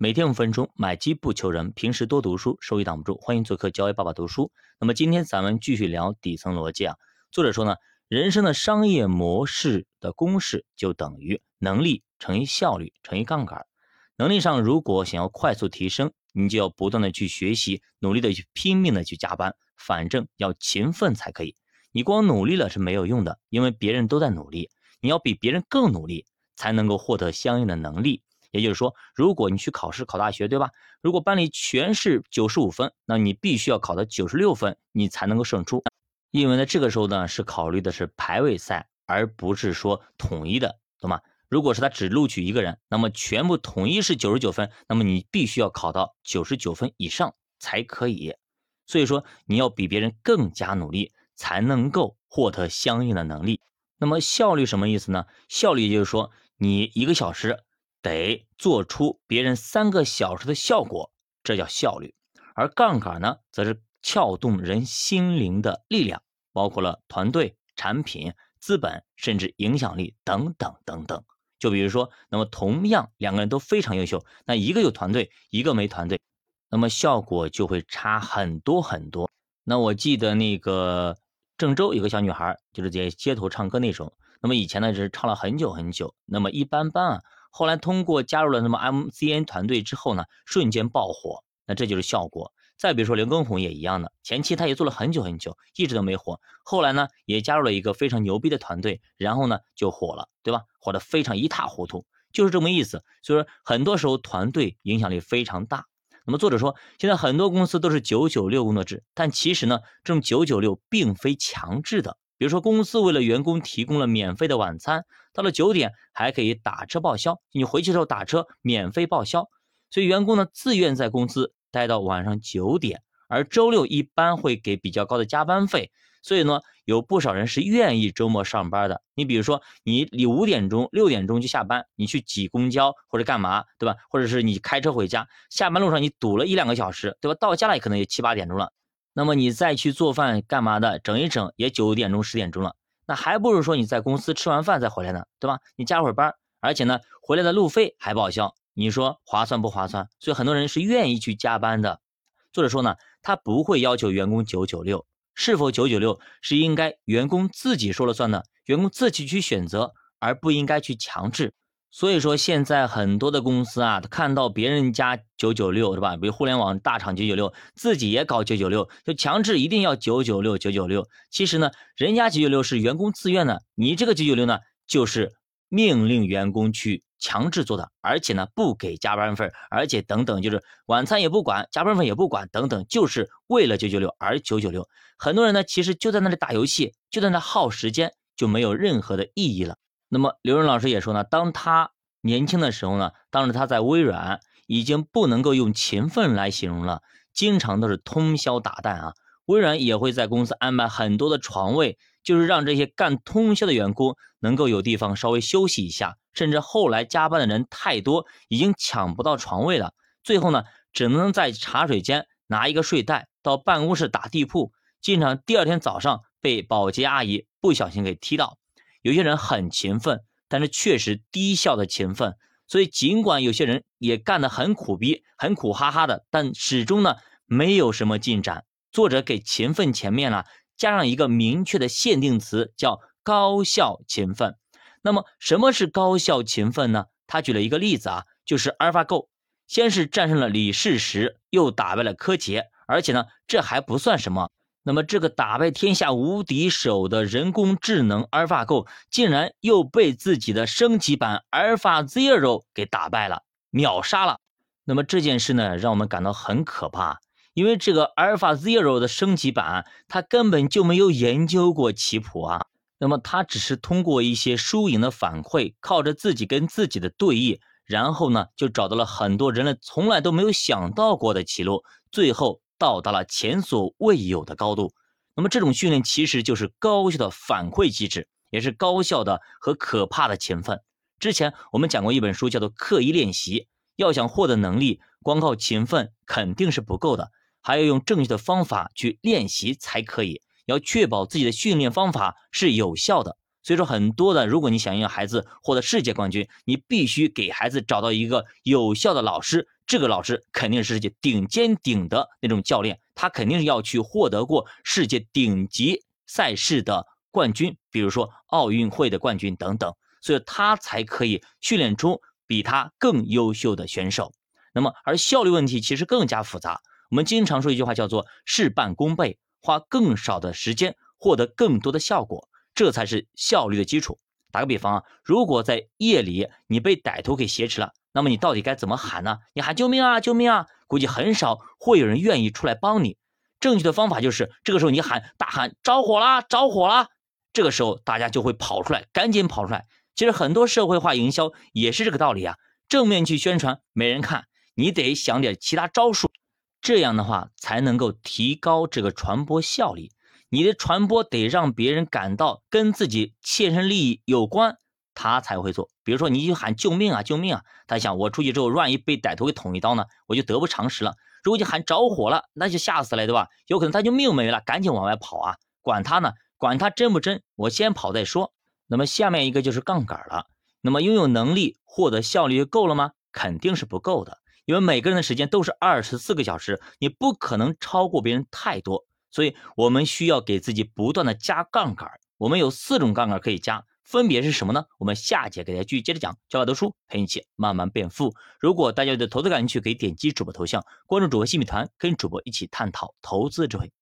每天五分钟，买机不求人，平时多读书，收益挡不住。欢迎做客教育爸爸读书。那么今天咱们继续聊底层逻辑啊。作者说呢，人生的商业模式的公式就等于能力乘以效率乘以杠杆。能力上如果想要快速提升，你就要不断的去学习，努力的去拼命的去加班，反正要勤奋才可以。你光努力了是没有用的，因为别人都在努力，你要比别人更努力，才能够获得相应的能力。也就是说，如果你去考试考大学，对吧？如果班里全是九十五分，那你必须要考到九十六分，你才能够胜出。因为呢，这个时候呢是考虑的是排位赛，而不是说统一的，懂吗？如果是他只录取一个人，那么全部统一是九十九分，那么你必须要考到九十九分以上才可以。所以说，你要比别人更加努力，才能够获得相应的能力。那么效率什么意思呢？效率就是说，你一个小时。得做出别人三个小时的效果，这叫效率。而杠杆呢，则是撬动人心灵的力量，包括了团队、产品、资本，甚至影响力等等等等。就比如说，那么同样两个人都非常优秀，那一个有团队，一个没团队，那么效果就会差很多很多。那我记得那个郑州有个小女孩，就是在街头唱歌那种，那么以前呢是唱了很久很久，那么一般般啊。后来通过加入了什么 MCN 团队之后呢，瞬间爆火，那这就是效果。再比如说刘畊宏也一样的，前期他也做了很久很久，一直都没火。后来呢，也加入了一个非常牛逼的团队，然后呢就火了，对吧？火得非常一塌糊涂，就是这么意思。所以说，很多时候团队影响力非常大。那么作者说，现在很多公司都是九九六工作制，但其实呢，这种九九六并非强制的。比如说，公司为了员工提供了免费的晚餐，到了九点还可以打车报销，你回去的时候打车免费报销，所以员工呢自愿在公司待到晚上九点，而周六一般会给比较高的加班费，所以呢有不少人是愿意周末上班的。你比如说，你你五点钟、六点钟就下班，你去挤公交或者干嘛，对吧？或者是你开车回家，下班路上你堵了一两个小时，对吧？到家了也可能也七八点钟了。那么你再去做饭干嘛的？整一整也九点钟十点钟了，那还不如说你在公司吃完饭再回来呢，对吧？你加会儿班，而且呢回来的路费还报销，你说划算不划算？所以很多人是愿意去加班的。作者说呢，他不会要求员工九九六，是否九九六是应该员工自己说了算的，员工自己去选择，而不应该去强制。所以说，现在很多的公司啊，看到别人家九九六是吧？比如互联网大厂九九六，自己也搞九九六，就强制一定要九九六九九六。其实呢，人家九九六是员工自愿的，你这个九九六呢，就是命令员工去强制做的，而且呢不给加班费，而且等等，就是晚餐也不管，加班费也不管，等等，就是为了九九六而九九六。很多人呢，其实就在那里打游戏，就在那耗时间，就没有任何的意义了。那么刘润老师也说呢，当他年轻的时候呢，当时他在微软已经不能够用勤奋来形容了，经常都是通宵达旦啊。微软也会在公司安排很多的床位，就是让这些干通宵的员工能够有地方稍微休息一下。甚至后来加班的人太多，已经抢不到床位了，最后呢，只能在茶水间拿一个睡袋到办公室打地铺，经常第二天早上被保洁阿姨不小心给踢到。有些人很勤奋，但是确实低效的勤奋。所以尽管有些人也干得很苦逼、很苦哈哈的，但始终呢没有什么进展。作者给勤奋前面呢加上一个明确的限定词，叫高效勤奋。那么什么是高效勤奋呢？他举了一个例子啊，就是阿尔法狗，先是战胜了李世石，又打败了柯洁，而且呢这还不算什么。那么，这个打败天下无敌手的人工智能阿尔法狗，竟然又被自己的升级版阿尔法 Zero 给打败了，秒杀了。那么这件事呢，让我们感到很可怕，因为这个阿尔法 Zero 的升级版，它根本就没有研究过棋谱啊。那么，它只是通过一些输赢的反馈，靠着自己跟自己的对弈，然后呢，就找到了很多人类从来都没有想到过的棋路，最后。到达了前所未有的高度，那么这种训练其实就是高效的反馈机制，也是高效的和可怕的勤奋。之前我们讲过一本书，叫做《刻意练习》，要想获得能力，光靠勤奋肯定是不够的，还要用正确的方法去练习才可以。要确保自己的训练方法是有效的。所以说，很多的，如果你想让孩子获得世界冠军，你必须给孩子找到一个有效的老师。这个老师肯定是世界顶尖顶的那种教练，他肯定是要去获得过世界顶级赛事的冠军，比如说奥运会的冠军等等，所以他才可以训练出比他更优秀的选手。那么，而效率问题其实更加复杂。我们经常说一句话叫做“事半功倍”，花更少的时间获得更多的效果，这才是效率的基础。打个比方啊，如果在夜里你被歹徒给挟持了，那么你到底该怎么喊呢？你喊救命啊，救命啊！估计很少会有人愿意出来帮你。正确的方法就是这个时候你喊大喊着火啦，着火啦！这个时候大家就会跑出来，赶紧跑出来。其实很多社会化营销也是这个道理啊，正面去宣传没人看，你得想点其他招数。这样的话才能够提高这个传播效率。你的传播得让别人感到跟自己切身利益有关，他才会做。比如说，你就喊救命啊，救命啊！他想，我出去之后，万一被歹徒给捅一刀呢，我就得不偿失了。如果你喊着火了，那就吓死了，对吧？有可能他就命没了，赶紧往外跑啊！管他呢，管他真不真，我先跑再说。那么下面一个就是杠杆了。那么拥有能力获得效率就够了吗？肯定是不够的。因为每个人的时间都是二十四个小时，你不可能超过别人太多，所以我们需要给自己不断的加杠杆。我们有四种杠杆可以加，分别是什么呢？我们下节给大家继续接着讲。教我读书陪你一起慢慢变富。如果大家对投资感兴趣，可以点击主播头像，关注主播新米团，跟主播一起探讨投资智慧。